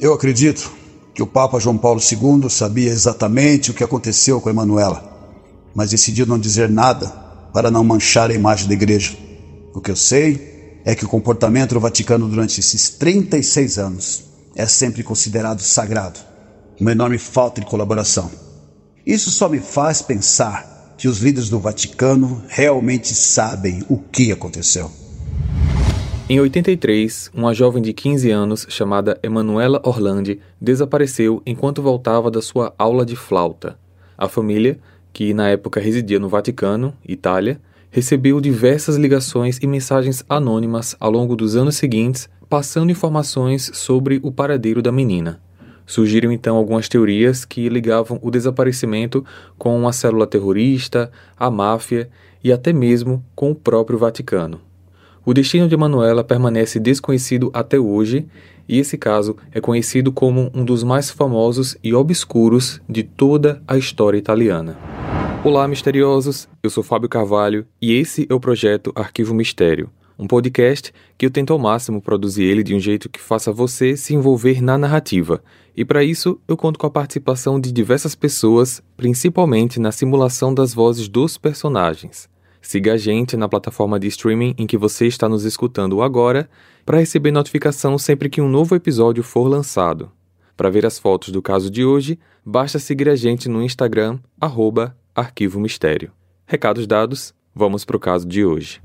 Eu acredito que o Papa João Paulo II sabia exatamente o que aconteceu com Emanuela, mas decidiu não dizer nada para não manchar a imagem da igreja. O que eu sei é que o comportamento do Vaticano durante esses 36 anos é sempre considerado sagrado, uma enorme falta de colaboração. Isso só me faz pensar que os líderes do Vaticano realmente sabem o que aconteceu. Em 83, uma jovem de 15 anos chamada Emanuela Orlandi desapareceu enquanto voltava da sua aula de flauta. A família, que na época residia no Vaticano, Itália, recebeu diversas ligações e mensagens anônimas ao longo dos anos seguintes, passando informações sobre o paradeiro da menina. Surgiram então algumas teorias que ligavam o desaparecimento com uma célula terrorista, a máfia e até mesmo com o próprio Vaticano. O destino de Manuela permanece desconhecido até hoje, e esse caso é conhecido como um dos mais famosos e obscuros de toda a história italiana. Olá, misteriosos! Eu sou Fábio Carvalho e esse é o projeto Arquivo Mistério, um podcast que eu tento ao máximo produzir ele de um jeito que faça você se envolver na narrativa. E para isso, eu conto com a participação de diversas pessoas, principalmente na simulação das vozes dos personagens. Siga a gente na plataforma de streaming em que você está nos escutando agora para receber notificação sempre que um novo episódio for lançado. Para ver as fotos do caso de hoje, basta seguir a gente no Instagram, arroba Arquivo Mistério. Recados dados, vamos para o caso de hoje.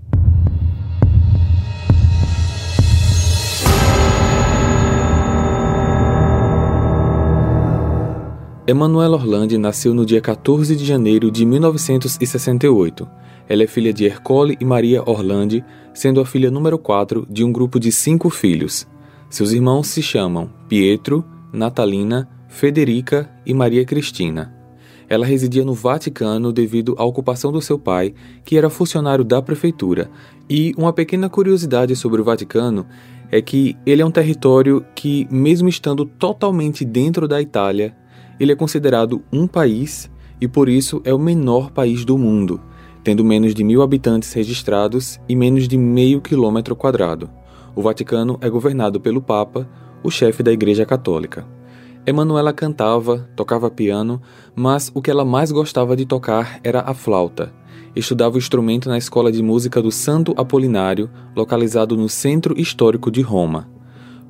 Emanuela Orlandi nasceu no dia 14 de janeiro de 1968 ela é filha de Ercole e Maria Orlandi, sendo a filha número 4 de um grupo de cinco filhos. Seus irmãos se chamam Pietro, Natalina, Federica e Maria Cristina. Ela residia no Vaticano devido à ocupação do seu pai, que era funcionário da prefeitura. E uma pequena curiosidade sobre o Vaticano é que ele é um território que, mesmo estando totalmente dentro da Itália, ele é considerado um país e por isso é o menor país do mundo tendo menos de mil habitantes registrados e menos de meio quilômetro quadrado. O Vaticano é governado pelo Papa, o chefe da Igreja Católica. Emanuela cantava, tocava piano, mas o que ela mais gostava de tocar era a flauta. Estudava o instrumento na escola de música do Santo Apolinário, localizado no centro histórico de Roma.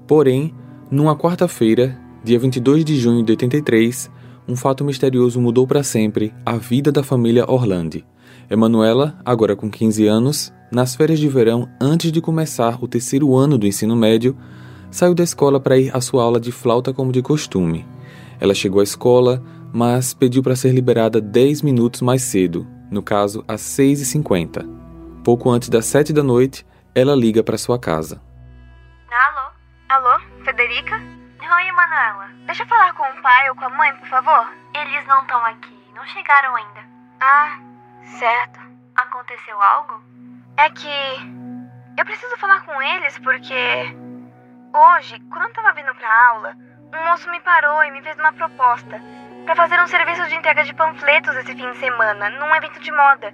Porém, numa quarta-feira, dia 22 de junho de 83, um fato misterioso mudou para sempre a vida da família Orlandi. Emanuela, agora com 15 anos, nas férias de verão, antes de começar o terceiro ano do ensino médio, saiu da escola para ir à sua aula de flauta como de costume. Ela chegou à escola, mas pediu para ser liberada 10 minutos mais cedo, no caso, às 6h50. Pouco antes das 7 da noite, ela liga para sua casa. Alô? Alô? Federica? Oi, Emanuela. Deixa eu falar com o pai ou com a mãe, por favor? Eles não estão aqui, não chegaram ainda. Ah, Certo. Aconteceu algo? É que eu preciso falar com eles porque hoje, quando eu tava vindo pra aula, um moço me parou e me fez uma proposta para fazer um serviço de entrega de panfletos esse fim de semana, num evento de moda.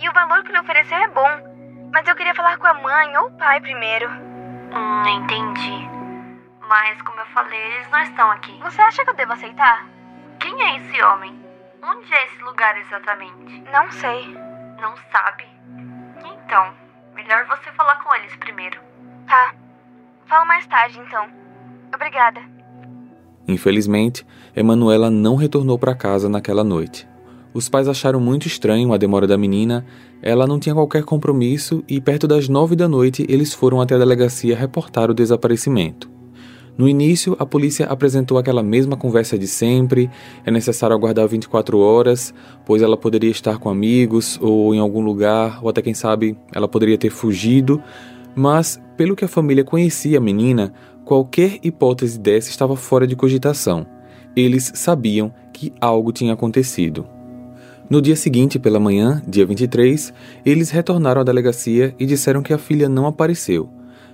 E o valor que ele ofereceu é bom, mas eu queria falar com a mãe ou o pai primeiro. Hum, entendi. Mas como eu falei, eles não estão aqui. Você acha que eu devo aceitar? Quem é esse homem? Onde é esse lugar exatamente? Não sei. Não sabe? Então, melhor você falar com eles primeiro. Tá. Falo mais tarde então. Obrigada. Infelizmente, Emanuela não retornou para casa naquela noite. Os pais acharam muito estranho a demora da menina, ela não tinha qualquer compromisso e perto das nove da noite eles foram até a delegacia reportar o desaparecimento. No início, a polícia apresentou aquela mesma conversa de sempre: é necessário aguardar 24 horas, pois ela poderia estar com amigos ou em algum lugar, ou até quem sabe ela poderia ter fugido. Mas, pelo que a família conhecia a menina, qualquer hipótese dessa estava fora de cogitação. Eles sabiam que algo tinha acontecido. No dia seguinte, pela manhã, dia 23, eles retornaram à delegacia e disseram que a filha não apareceu.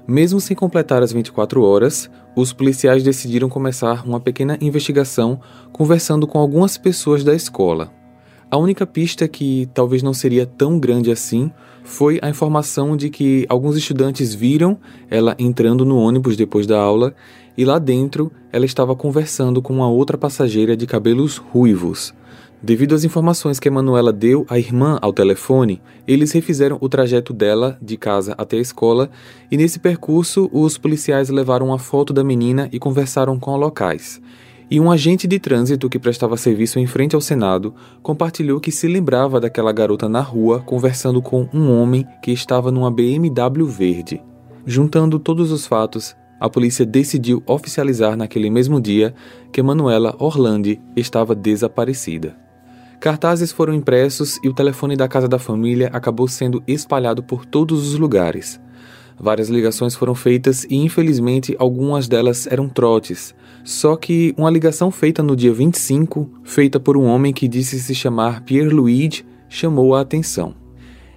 Mesmo sem completar as 24 horas, os policiais decidiram começar uma pequena investigação conversando com algumas pessoas da escola. A única pista que talvez não seria tão grande assim foi a informação de que alguns estudantes viram ela entrando no ônibus depois da aula e lá dentro ela estava conversando com uma outra passageira de cabelos ruivos. Devido às informações que Emanuela deu à irmã ao telefone, eles refizeram o trajeto dela de casa até a escola e nesse percurso os policiais levaram uma foto da menina e conversaram com locais. E um agente de trânsito que prestava serviço em frente ao Senado compartilhou que se lembrava daquela garota na rua conversando com um homem que estava numa BMW verde. Juntando todos os fatos, a polícia decidiu oficializar naquele mesmo dia que Manuela Orlandi estava desaparecida. Cartazes foram impressos e o telefone da casa da família acabou sendo espalhado por todos os lugares. Várias ligações foram feitas e, infelizmente, algumas delas eram trotes. Só que uma ligação feita no dia 25, feita por um homem que disse se chamar Pierre Luigi, chamou a atenção.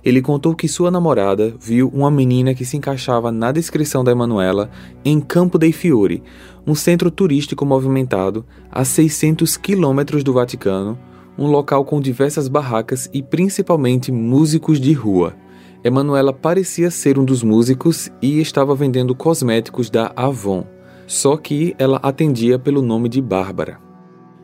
Ele contou que sua namorada viu uma menina que se encaixava na descrição da Emanuela em Campo dei Fiori, um centro turístico movimentado a 600 quilômetros do Vaticano, um local com diversas barracas e principalmente músicos de rua. Emanuela parecia ser um dos músicos e estava vendendo cosméticos da Avon, só que ela atendia pelo nome de Bárbara.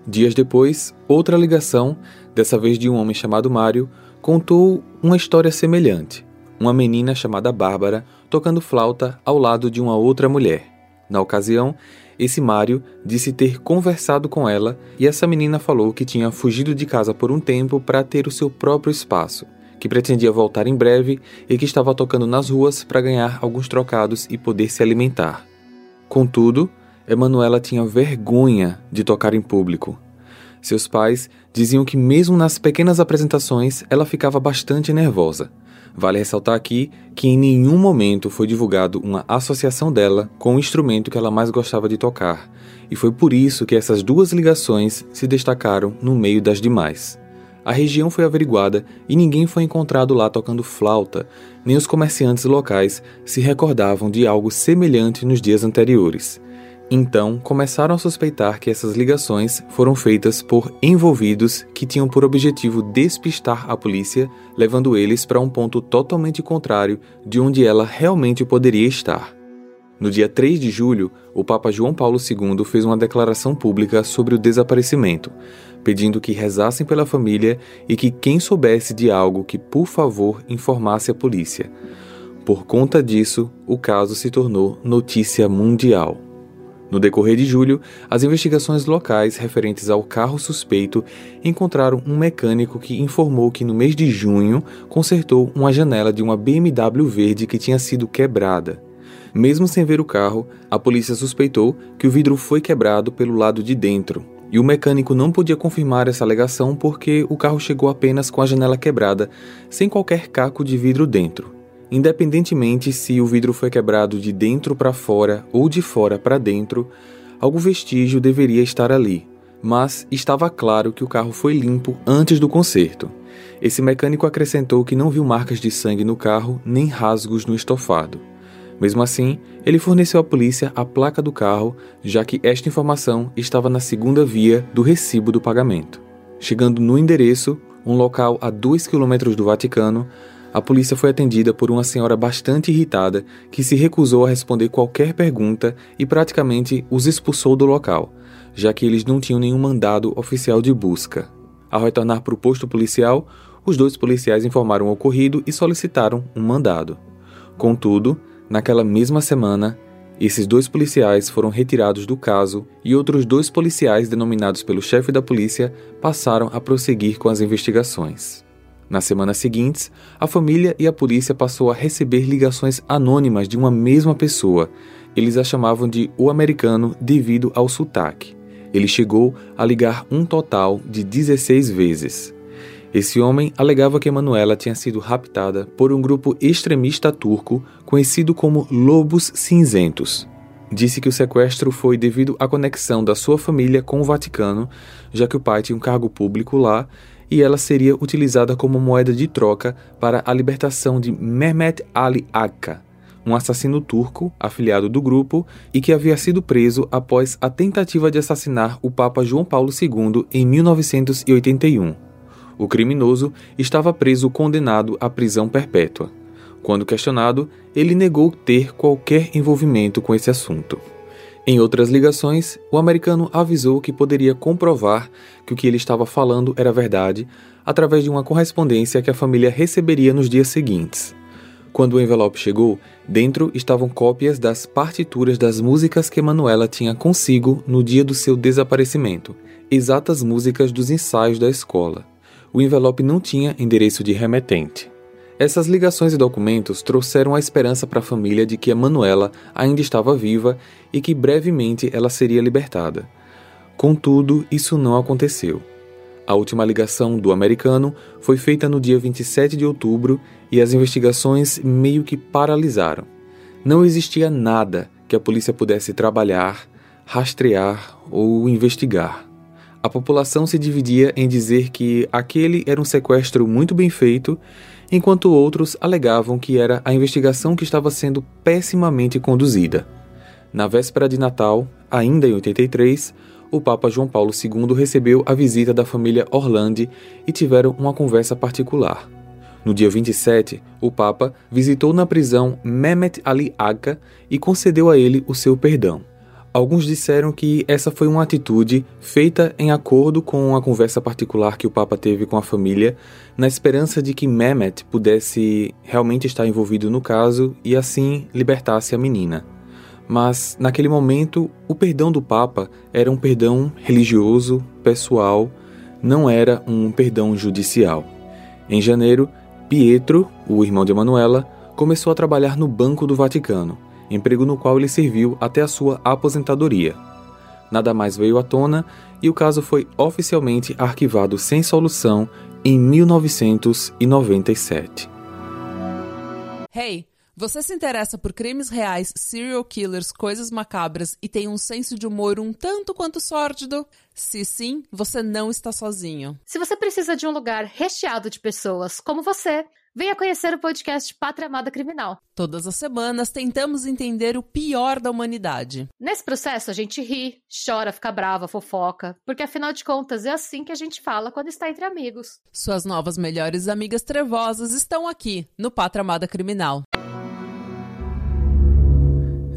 Dias depois, outra ligação, dessa vez de um homem chamado Mário, contou uma história semelhante. Uma menina chamada Bárbara tocando flauta ao lado de uma outra mulher. Na ocasião, esse Mário disse ter conversado com ela e essa menina falou que tinha fugido de casa por um tempo para ter o seu próprio espaço, que pretendia voltar em breve e que estava tocando nas ruas para ganhar alguns trocados e poder se alimentar. Contudo, Emanuela tinha vergonha de tocar em público. Seus pais diziam que, mesmo nas pequenas apresentações, ela ficava bastante nervosa. Vale ressaltar aqui que em nenhum momento foi divulgado uma associação dela com o instrumento que ela mais gostava de tocar, e foi por isso que essas duas ligações se destacaram no meio das demais. A região foi averiguada e ninguém foi encontrado lá tocando flauta, nem os comerciantes locais se recordavam de algo semelhante nos dias anteriores. Então, começaram a suspeitar que essas ligações foram feitas por envolvidos que tinham por objetivo despistar a polícia, levando eles para um ponto totalmente contrário de onde ela realmente poderia estar. No dia 3 de julho, o Papa João Paulo II fez uma declaração pública sobre o desaparecimento, pedindo que rezassem pela família e que quem soubesse de algo que, por favor, informasse a polícia. Por conta disso, o caso se tornou notícia mundial. No decorrer de julho, as investigações locais referentes ao carro suspeito encontraram um mecânico que informou que no mês de junho consertou uma janela de uma BMW verde que tinha sido quebrada. Mesmo sem ver o carro, a polícia suspeitou que o vidro foi quebrado pelo lado de dentro, e o mecânico não podia confirmar essa alegação porque o carro chegou apenas com a janela quebrada, sem qualquer caco de vidro dentro. Independentemente se o vidro foi quebrado de dentro para fora ou de fora para dentro, algum vestígio deveria estar ali, mas estava claro que o carro foi limpo antes do conserto. Esse mecânico acrescentou que não viu marcas de sangue no carro nem rasgos no estofado. Mesmo assim, ele forneceu à polícia a placa do carro, já que esta informação estava na segunda via do recibo do pagamento. Chegando no endereço, um local a 2 quilômetros do Vaticano, a polícia foi atendida por uma senhora bastante irritada que se recusou a responder qualquer pergunta e praticamente os expulsou do local, já que eles não tinham nenhum mandado oficial de busca. Ao retornar para o posto policial, os dois policiais informaram o ocorrido e solicitaram um mandado. Contudo, naquela mesma semana, esses dois policiais foram retirados do caso e outros dois policiais, denominados pelo chefe da polícia, passaram a prosseguir com as investigações. Nas semanas seguintes, a família e a polícia passou a receber ligações anônimas de uma mesma pessoa. Eles a chamavam de o americano devido ao sotaque. Ele chegou a ligar um total de 16 vezes. Esse homem alegava que Manuela tinha sido raptada por um grupo extremista turco conhecido como Lobos Cinzentos. Disse que o sequestro foi devido à conexão da sua família com o Vaticano, já que o pai tinha um cargo público lá e ela seria utilizada como moeda de troca para a libertação de Mehmet Ali Akka, um assassino turco afiliado do grupo e que havia sido preso após a tentativa de assassinar o Papa João Paulo II em 1981. O criminoso estava preso condenado à prisão perpétua. Quando questionado, ele negou ter qualquer envolvimento com esse assunto. Em outras ligações, o americano avisou que poderia comprovar que o que ele estava falando era verdade através de uma correspondência que a família receberia nos dias seguintes. Quando o envelope chegou, dentro estavam cópias das partituras das músicas que Manuela tinha consigo no dia do seu desaparecimento, exatas músicas dos ensaios da escola. O envelope não tinha endereço de remetente. Essas ligações e documentos trouxeram a esperança para a família de que a Manuela ainda estava viva e que brevemente ela seria libertada. Contudo, isso não aconteceu. A última ligação do americano foi feita no dia 27 de outubro e as investigações meio que paralisaram. Não existia nada que a polícia pudesse trabalhar, rastrear ou investigar. A população se dividia em dizer que aquele era um sequestro muito bem feito enquanto outros alegavam que era a investigação que estava sendo pessimamente conduzida. Na véspera de Natal, ainda em 83, o Papa João Paulo II recebeu a visita da família Orlandi e tiveram uma conversa particular. No dia 27, o Papa visitou na prisão Mehmet Ali Agca e concedeu a ele o seu perdão. Alguns disseram que essa foi uma atitude feita em acordo com a conversa particular que o Papa teve com a família, na esperança de que Mehmet pudesse realmente estar envolvido no caso e assim libertasse a menina. Mas, naquele momento, o perdão do Papa era um perdão religioso, pessoal, não era um perdão judicial. Em janeiro, Pietro, o irmão de Emanuela, começou a trabalhar no Banco do Vaticano emprego no qual ele serviu até a sua aposentadoria. Nada mais veio à tona e o caso foi oficialmente arquivado sem solução em 1997. Hey, você se interessa por crimes reais, serial killers, coisas macabras e tem um senso de humor um tanto quanto sórdido? Se sim, você não está sozinho. Se você precisa de um lugar recheado de pessoas como você, Venha conhecer o podcast Pátria Amada Criminal. Todas as semanas tentamos entender o pior da humanidade. Nesse processo a gente ri, chora, fica brava, fofoca, porque afinal de contas é assim que a gente fala quando está entre amigos. Suas novas melhores amigas trevosas estão aqui no Pátria Amada Criminal.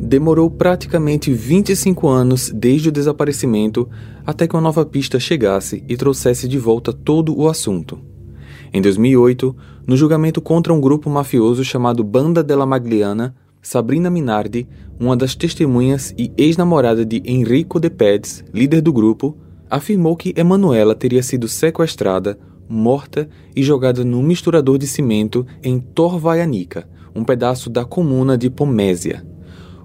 Demorou praticamente 25 anos desde o desaparecimento até que uma nova pista chegasse e trouxesse de volta todo o assunto. Em 2008, no julgamento contra um grupo mafioso chamado Banda della Magliana, Sabrina Minardi, uma das testemunhas e ex-namorada de Enrico De Peds, líder do grupo, afirmou que Emanuela teria sido sequestrada, morta e jogada num misturador de cimento em Torvaianica, um pedaço da comuna de Pomésia.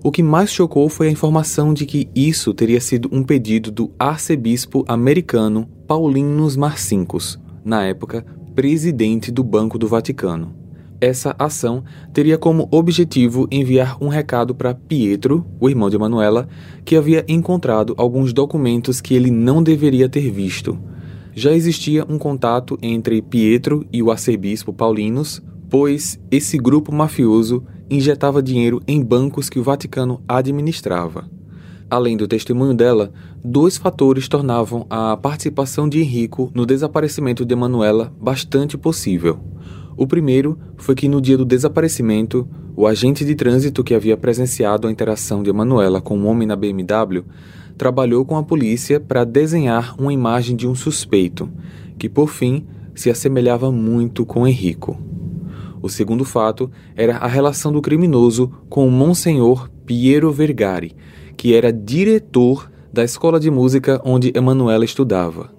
O que mais chocou foi a informação de que isso teria sido um pedido do arcebispo americano Paulinus Marcincus, na época presidente do Banco do Vaticano. Essa ação teria como objetivo enviar um recado para Pietro, o irmão de Manuela, que havia encontrado alguns documentos que ele não deveria ter visto. Já existia um contato entre Pietro e o arcebispo Paulinus, pois esse grupo mafioso injetava dinheiro em bancos que o Vaticano administrava. Além do testemunho dela, dois fatores tornavam a participação de Henrico no desaparecimento de Manuela bastante possível. O primeiro foi que no dia do desaparecimento, o agente de trânsito que havia presenciado a interação de Manuela com um homem na BMW trabalhou com a polícia para desenhar uma imagem de um suspeito, que por fim se assemelhava muito com Henrico. O segundo fato era a relação do criminoso com o Monsenhor Piero Vergari, que era diretor da escola de música onde Emanuela estudava.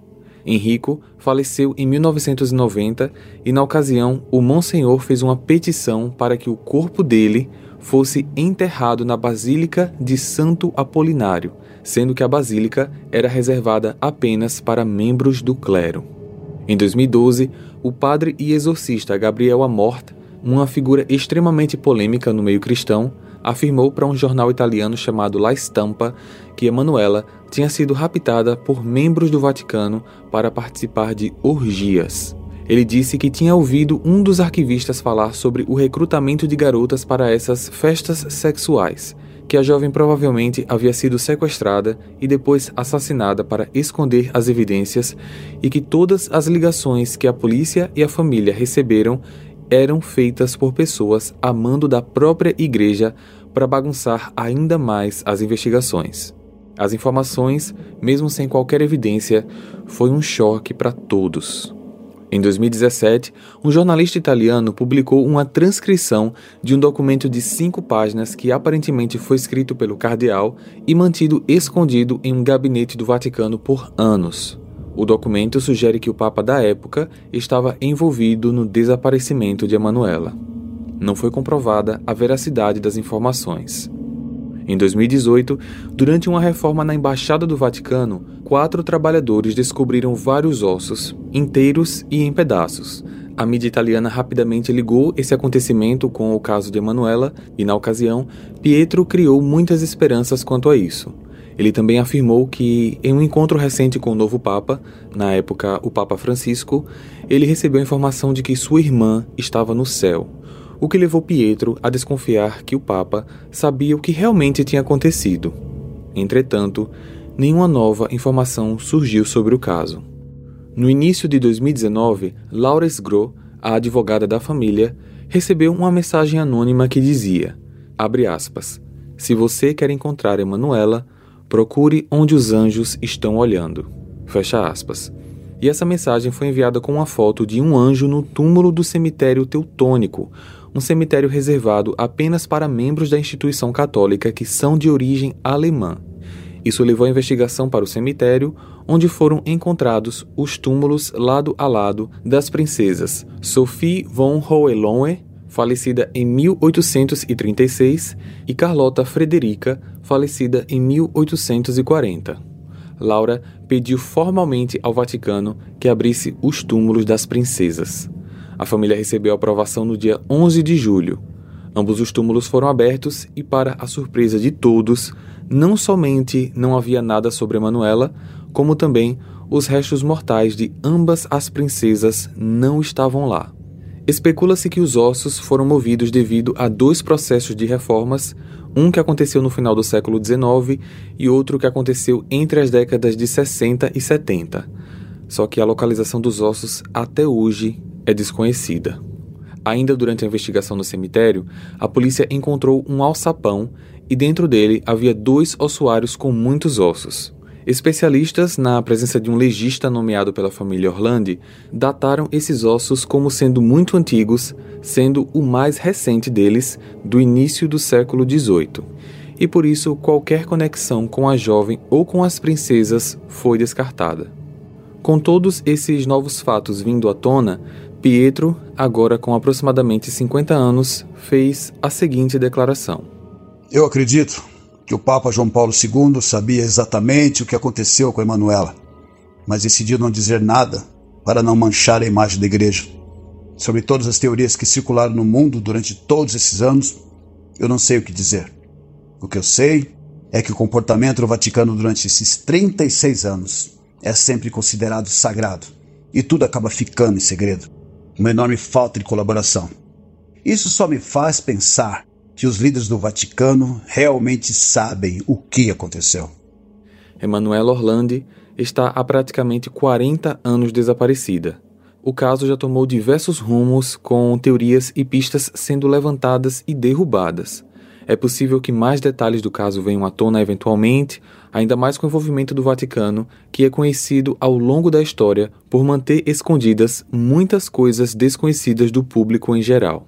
Henrico faleceu em 1990 e, na ocasião, o Monsenhor fez uma petição para que o corpo dele fosse enterrado na Basílica de Santo Apolinário, sendo que a basílica era reservada apenas para membros do clero. Em 2012, o padre e exorcista Gabriel Amort, uma figura extremamente polêmica no meio cristão, afirmou para um jornal italiano chamado La Stampa que Emanuela tinha sido raptada por membros do Vaticano para participar de orgias. Ele disse que tinha ouvido um dos arquivistas falar sobre o recrutamento de garotas para essas festas sexuais, que a jovem provavelmente havia sido sequestrada e depois assassinada para esconder as evidências e que todas as ligações que a polícia e a família receberam eram feitas por pessoas amando da própria igreja para bagunçar ainda mais as investigações. As informações, mesmo sem qualquer evidência, foi um choque para todos. Em 2017, um jornalista italiano publicou uma transcrição de um documento de cinco páginas que aparentemente foi escrito pelo cardeal e mantido escondido em um gabinete do Vaticano por anos. O documento sugere que o Papa da época estava envolvido no desaparecimento de Emanuela. Não foi comprovada a veracidade das informações. Em 2018, durante uma reforma na Embaixada do Vaticano, quatro trabalhadores descobriram vários ossos, inteiros e em pedaços. A mídia italiana rapidamente ligou esse acontecimento com o caso de Emanuela e, na ocasião, Pietro criou muitas esperanças quanto a isso. Ele também afirmou que, em um encontro recente com o novo Papa, na época o Papa Francisco, ele recebeu a informação de que sua irmã estava no céu o que levou Pietro a desconfiar que o Papa sabia o que realmente tinha acontecido. Entretanto, nenhuma nova informação surgiu sobre o caso. No início de 2019, Laura Sgro, a advogada da família, recebeu uma mensagem anônima que dizia: aspas, Se você quer encontrar Emanuela, procure onde os anjos estão olhando. Fecha aspas. E essa mensagem foi enviada com uma foto de um anjo no túmulo do cemitério teutônico, um cemitério reservado apenas para membros da instituição católica que são de origem alemã. Isso levou a investigação para o cemitério, onde foram encontrados os túmulos lado a lado das princesas Sophie von Hohenlohe, falecida em 1836, e Carlota Frederica, falecida em 1840. Laura pediu formalmente ao Vaticano que abrisse os túmulos das princesas. A família recebeu aprovação no dia 11 de julho. Ambos os túmulos foram abertos e, para a surpresa de todos, não somente não havia nada sobre Manuela, como também os restos mortais de ambas as princesas não estavam lá. Especula-se que os ossos foram movidos devido a dois processos de reformas, um que aconteceu no final do século XIX e outro que aconteceu entre as décadas de 60 e 70. Só que a localização dos ossos até hoje é desconhecida. Ainda durante a investigação no cemitério, a polícia encontrou um alçapão e dentro dele havia dois ossuários com muitos ossos. Especialistas, na presença de um legista nomeado pela família Orlandi, dataram esses ossos como sendo muito antigos, sendo o mais recente deles do início do século XVIII. E por isso qualquer conexão com a jovem ou com as princesas foi descartada. Com todos esses novos fatos vindo à tona, Pietro, agora com aproximadamente 50 anos, fez a seguinte declaração: Eu acredito que o Papa João Paulo II sabia exatamente o que aconteceu com Emanuela, mas decidiu não dizer nada para não manchar a imagem da igreja. Sobre todas as teorias que circularam no mundo durante todos esses anos, eu não sei o que dizer. O que eu sei é que o comportamento do Vaticano durante esses 36 anos é sempre considerado sagrado e tudo acaba ficando em segredo uma enorme falta de colaboração. Isso só me faz pensar que os líderes do Vaticano realmente sabem o que aconteceu. Emanuela Orlandi está há praticamente 40 anos desaparecida. O caso já tomou diversos rumos, com teorias e pistas sendo levantadas e derrubadas. É possível que mais detalhes do caso venham à tona eventualmente, ainda mais com o envolvimento do Vaticano, que é conhecido ao longo da história por manter escondidas muitas coisas desconhecidas do público em geral.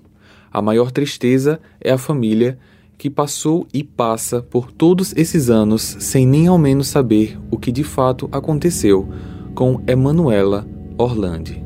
A maior tristeza é a família que passou e passa por todos esses anos sem nem ao menos saber o que de fato aconteceu com Emanuela Orlandi.